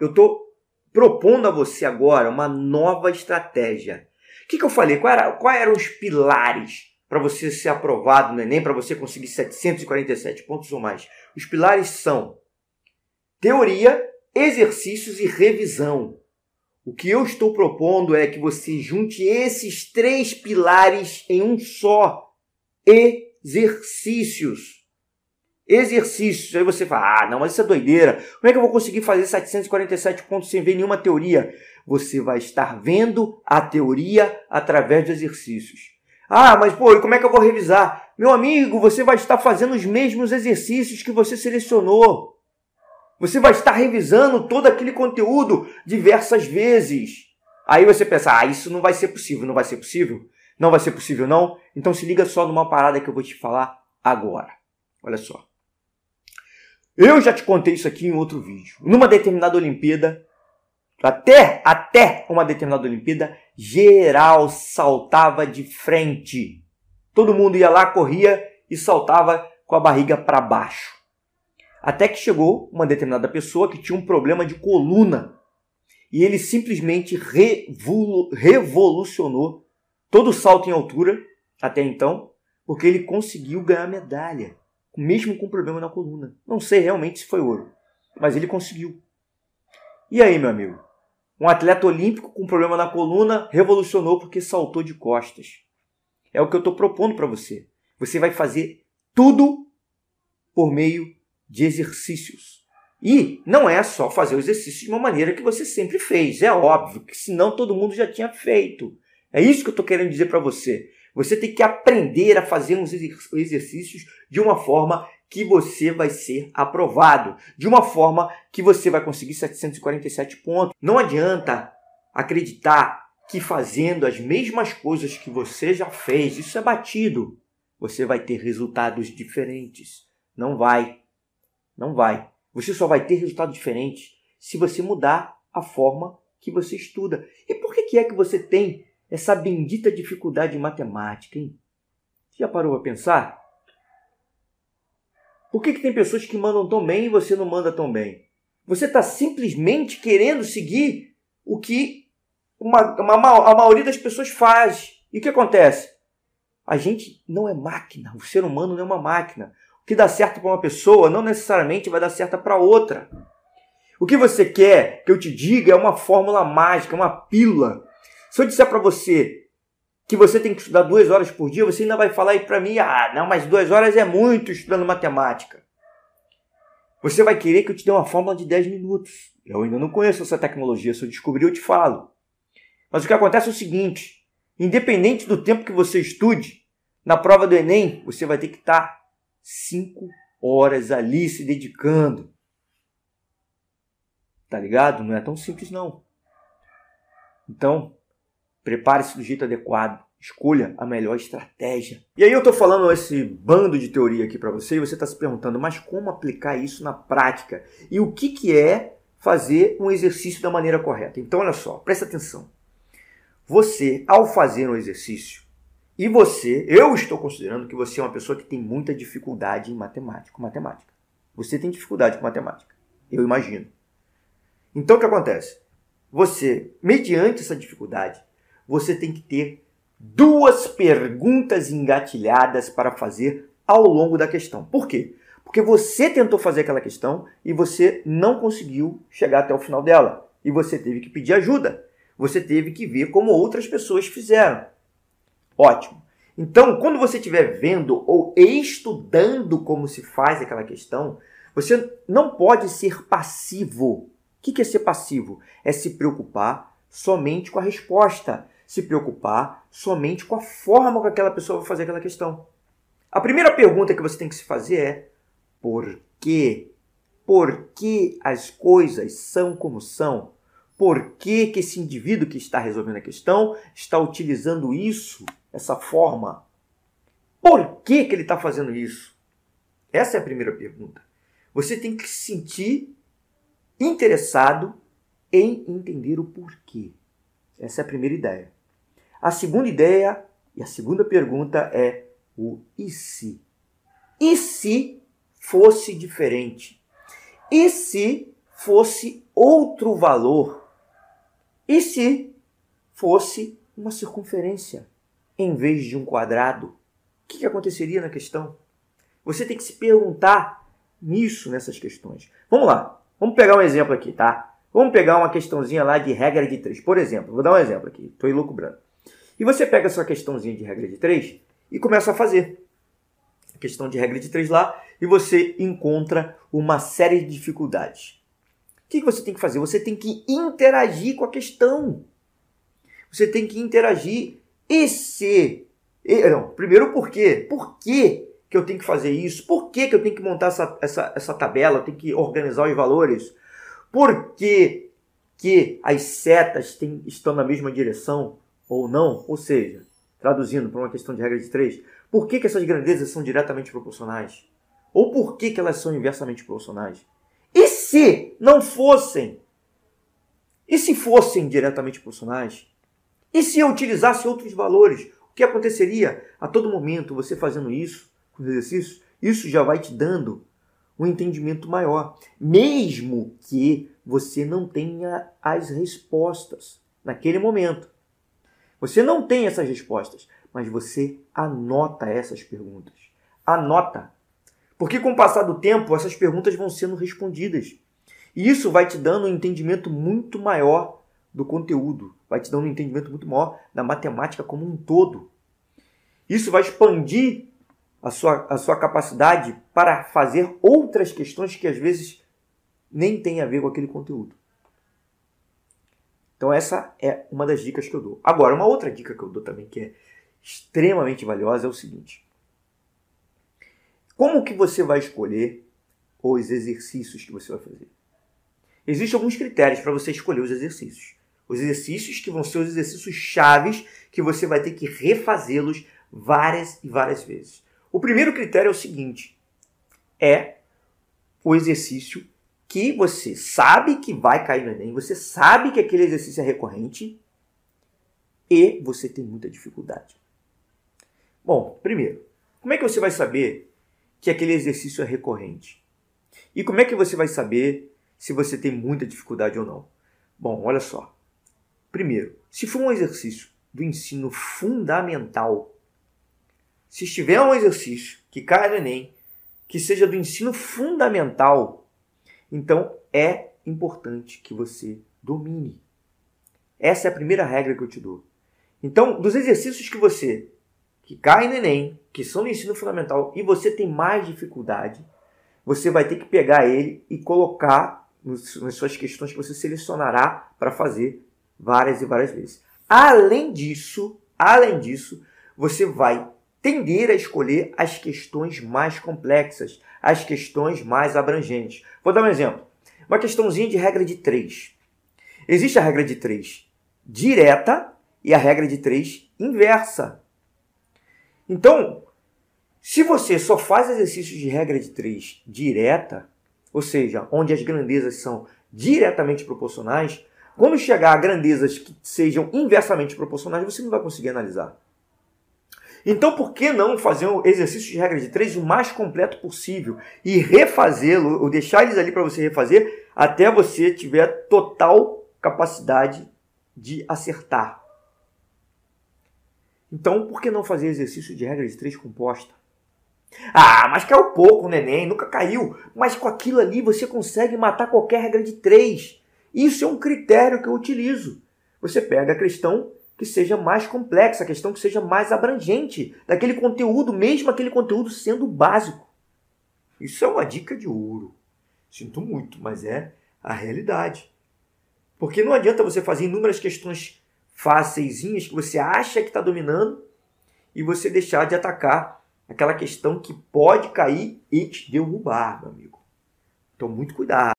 eu estou propondo a você agora uma nova estratégia. O que, que eu falei? Quais qual eram os pilares para você ser aprovado no Enem, para você conseguir 747 pontos ou mais? Os pilares são teoria, exercícios e revisão. O que eu estou propondo é que você junte esses três pilares em um só. Exercícios. Exercícios. Aí você fala, ah, não, mas isso é doideira. Como é que eu vou conseguir fazer 747 pontos sem ver nenhuma teoria? Você vai estar vendo a teoria através de exercícios. Ah, mas pô, como é que eu vou revisar? Meu amigo, você vai estar fazendo os mesmos exercícios que você selecionou. Você vai estar revisando todo aquele conteúdo diversas vezes. Aí você pensa, ah, isso não vai ser possível, não vai ser possível? Não vai ser possível, não? Então se liga só numa parada que eu vou te falar agora. Olha só. Eu já te contei isso aqui em outro vídeo. Numa determinada Olimpíada, até, até uma determinada Olimpíada, geral saltava de frente. Todo mundo ia lá, corria e saltava com a barriga para baixo. Até que chegou uma determinada pessoa que tinha um problema de coluna. E ele simplesmente revolu revolucionou todo o salto em altura até então, porque ele conseguiu ganhar medalha, mesmo com problema na coluna. Não sei realmente se foi ouro, mas ele conseguiu. E aí, meu amigo? Um atleta olímpico com problema na coluna revolucionou porque saltou de costas. É o que eu estou propondo para você. Você vai fazer tudo por meio de exercícios. E não é só fazer o exercício de uma maneira que você sempre fez, é óbvio, que senão todo mundo já tinha feito. É isso que eu estou querendo dizer para você. Você tem que aprender a fazer uns exercícios de uma forma que você vai ser aprovado, de uma forma que você vai conseguir 747 pontos. Não adianta acreditar que fazendo as mesmas coisas que você já fez, isso é batido, você vai ter resultados diferentes. Não vai. Não vai. Você só vai ter resultado diferente se você mudar a forma que você estuda. E por que, que é que você tem essa bendita dificuldade em matemática, hein? Já parou a pensar? Por que, que tem pessoas que mandam tão bem e você não manda tão bem? Você está simplesmente querendo seguir o que uma, uma, a maioria das pessoas faz. E o que acontece? A gente não é máquina, o ser humano não é uma máquina que dá certo para uma pessoa não necessariamente vai dar certo para outra. O que você quer que eu te diga é uma fórmula mágica, uma pílula. Se eu disser para você que você tem que estudar duas horas por dia, você ainda vai falar aí para mim, ah, não, mas duas horas é muito estudando matemática. Você vai querer que eu te dê uma fórmula de 10 minutos. Eu ainda não conheço essa tecnologia, se eu descobrir eu te falo. Mas o que acontece é o seguinte, independente do tempo que você estude, na prova do Enem, você vai ter que estar cinco horas ali se dedicando. Tá ligado? Não é tão simples não. Então, prepare-se do jeito adequado. Escolha a melhor estratégia. E aí eu tô falando esse bando de teoria aqui para você e você está se perguntando, mas como aplicar isso na prática? E o que, que é fazer um exercício da maneira correta? Então, olha só, presta atenção. Você, ao fazer um exercício, e você, eu estou considerando que você é uma pessoa que tem muita dificuldade em matemática, matemática. Você tem dificuldade com matemática, eu imagino. Então o que acontece? Você, mediante essa dificuldade, você tem que ter duas perguntas engatilhadas para fazer ao longo da questão. Por quê? Porque você tentou fazer aquela questão e você não conseguiu chegar até o final dela. E você teve que pedir ajuda. Você teve que ver como outras pessoas fizeram. Ótimo. Então, quando você estiver vendo ou estudando como se faz aquela questão, você não pode ser passivo. O que é ser passivo? É se preocupar somente com a resposta, se preocupar somente com a forma que aquela pessoa vai fazer aquela questão. A primeira pergunta que você tem que se fazer é: por quê? Por que as coisas são como são? Por que, que esse indivíduo que está resolvendo a questão está utilizando isso essa forma? Por que, que ele está fazendo isso? Essa é a primeira pergunta. Você tem que se sentir interessado em entender o porquê. Essa é a primeira ideia. A segunda ideia e a segunda pergunta é o e se? E se fosse diferente? E se fosse outro valor. E se fosse uma circunferência em vez de um quadrado? O que, aconteceria na questão? Você tem que se perguntar nisso, nessas questões. Vamos lá, vamos pegar um exemplo aqui, tá? Vamos pegar uma questãozinha lá de regra de 3. Por exemplo, vou dar um exemplo aqui, estou elucubrando. E você pega a sua questãozinha de regra de 3 e começa a fazer. A questão de regra de 3 lá, e você encontra uma série de dificuldades. O que você tem que fazer? Você tem que interagir com a questão. Você tem que interagir. E se. Não, primeiro por quê? Por que, que eu tenho que fazer isso? Por que, que eu tenho que montar essa, essa, essa tabela? Eu tenho que organizar os valores? Por que, que as setas têm, estão na mesma direção ou não? Ou seja, traduzindo para uma questão de regra de três, por que, que essas grandezas são diretamente proporcionais? Ou por que, que elas são inversamente proporcionais? E se não fossem? E se fossem diretamente proporcionais? E se eu utilizasse outros valores? O que aconteceria? A todo momento, você fazendo isso, com os exercícios, isso já vai te dando um entendimento maior. Mesmo que você não tenha as respostas naquele momento. Você não tem essas respostas, mas você anota essas perguntas. Anota. Porque com o passar do tempo, essas perguntas vão sendo respondidas. E isso vai te dando um entendimento muito maior do conteúdo, vai te dando um entendimento muito maior da matemática como um todo. Isso vai expandir a sua, a sua capacidade para fazer outras questões que às vezes nem têm a ver com aquele conteúdo. Então essa é uma das dicas que eu dou. Agora, uma outra dica que eu dou também que é extremamente valiosa é o seguinte: como que você vai escolher os exercícios que você vai fazer? Existem alguns critérios para você escolher os exercícios. Os exercícios que vão ser os exercícios chaves que você vai ter que refazê-los várias e várias vezes. O primeiro critério é o seguinte: é o exercício que você sabe que vai cair no Enem, você sabe que aquele exercício é recorrente e você tem muita dificuldade. Bom, primeiro, como é que você vai saber que aquele exercício é recorrente? E como é que você vai saber se você tem muita dificuldade ou não? Bom, olha só. Primeiro, se for um exercício do ensino fundamental, se estiver um exercício que cai no Enem, que seja do ensino fundamental, então é importante que você domine. Essa é a primeira regra que eu te dou. Então, dos exercícios que você que caem no Enem, que são do ensino fundamental, e você tem mais dificuldade, você vai ter que pegar ele e colocar nas suas questões que você selecionará para fazer várias e várias vezes. Além disso, além disso, você vai tender a escolher as questões mais complexas, as questões mais abrangentes. Vou dar um exemplo. Uma questãozinha de regra de 3. Existe a regra de 3 direta e a regra de 3 inversa. Então, se você só faz exercícios de regra de 3 direta, ou seja, onde as grandezas são diretamente proporcionais, quando chegar a grandezas que sejam inversamente proporcionais, você não vai conseguir analisar. Então, por que não fazer um exercício de regra de 3 o mais completo possível e refazê-lo, ou deixar eles ali para você refazer, até você tiver total capacidade de acertar? Então, por que não fazer exercício de regra de 3 composta? Ah, mas caiu pouco o neném, nunca caiu. Mas com aquilo ali você consegue matar qualquer regra de 3. Isso é um critério que eu utilizo. Você pega a questão que seja mais complexa, a questão que seja mais abrangente daquele conteúdo, mesmo aquele conteúdo sendo básico. Isso é uma dica de ouro. Sinto muito, mas é a realidade. Porque não adianta você fazer inúmeras questões fáceis que você acha que está dominando e você deixar de atacar aquela questão que pode cair e te derrubar, meu amigo. Então, muito cuidado.